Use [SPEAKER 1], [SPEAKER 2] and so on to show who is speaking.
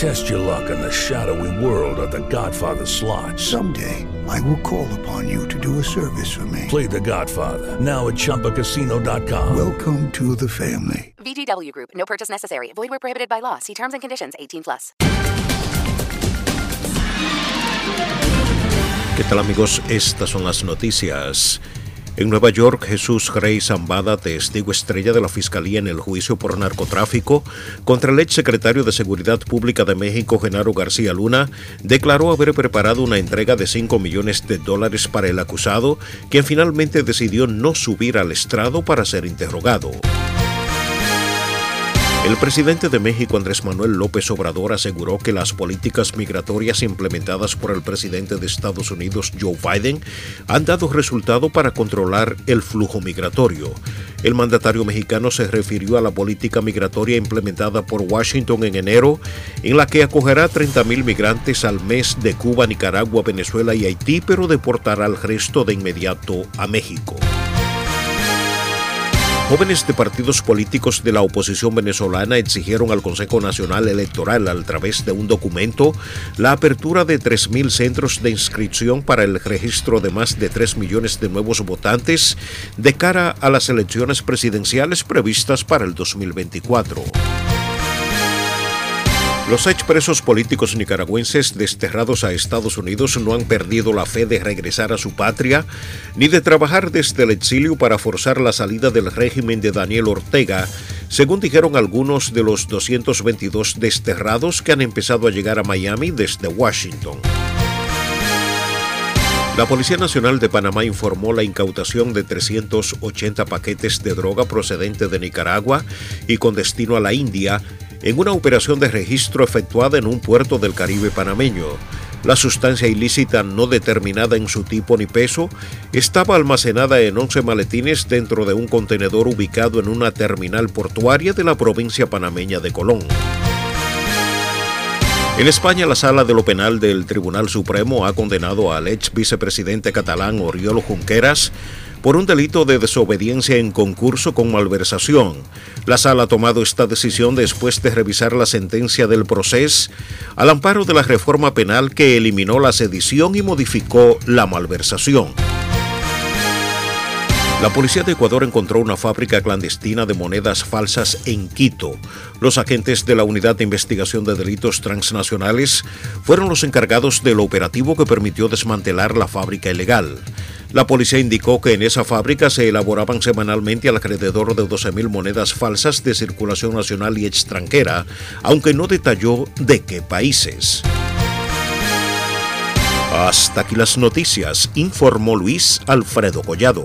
[SPEAKER 1] Test your luck in the shadowy world of The Godfather slot.
[SPEAKER 2] Someday, I will call upon you to do a service for me.
[SPEAKER 1] Play The Godfather now at ChumbaCasino.com.
[SPEAKER 2] Welcome to the family.
[SPEAKER 3] VGW Group. No purchase necessary. Void where prohibited by law. See terms and conditions. 18 plus.
[SPEAKER 4] ¿Qué tal amigos? Estas son las noticias. En Nueva York, Jesús Rey Zambada, testigo estrella de la Fiscalía en el juicio por narcotráfico contra el ex secretario de Seguridad Pública de México, Genaro García Luna, declaró haber preparado una entrega de 5 millones de dólares para el acusado, quien finalmente decidió no subir al estrado para ser interrogado. El presidente de México, Andrés Manuel López Obrador, aseguró que las políticas migratorias implementadas por el presidente de Estados Unidos, Joe Biden, han dado resultado para controlar el flujo migratorio. El mandatario mexicano se refirió a la política migratoria implementada por Washington en enero, en la que acogerá 30.000 migrantes al mes de Cuba, Nicaragua, Venezuela y Haití, pero deportará al resto de inmediato a México. Jóvenes de partidos políticos de la oposición venezolana exigieron al Consejo Nacional Electoral a través de un documento la apertura de 3.000 centros de inscripción para el registro de más de 3 millones de nuevos votantes de cara a las elecciones presidenciales previstas para el 2024. Los expresos políticos nicaragüenses desterrados a Estados Unidos no han perdido la fe de regresar a su patria ni de trabajar desde el exilio para forzar la salida del régimen de Daniel Ortega, según dijeron algunos de los 222 desterrados que han empezado a llegar a Miami desde Washington. La Policía Nacional de Panamá informó la incautación de 380 paquetes de droga procedente de Nicaragua y con destino a la India en una operación de registro efectuada en un puerto del Caribe panameño. La sustancia ilícita no determinada en su tipo ni peso estaba almacenada en 11 maletines dentro de un contenedor ubicado en una terminal portuaria de la provincia panameña de Colón. En España, la Sala de lo Penal del Tribunal Supremo ha condenado al ex vicepresidente catalán Oriol Junqueras por un delito de desobediencia en concurso con malversación. La sala ha tomado esta decisión después de revisar la sentencia del proceso al amparo de la reforma penal que eliminó la sedición y modificó la malversación. La policía de Ecuador encontró una fábrica clandestina de monedas falsas en Quito. Los agentes de la Unidad de Investigación de Delitos Transnacionales fueron los encargados del operativo que permitió desmantelar la fábrica ilegal. La policía indicó que en esa fábrica se elaboraban semanalmente alrededor de 12.000 monedas falsas de circulación nacional y extranjera, aunque no detalló de qué países. Hasta aquí las noticias, informó Luis Alfredo Collado.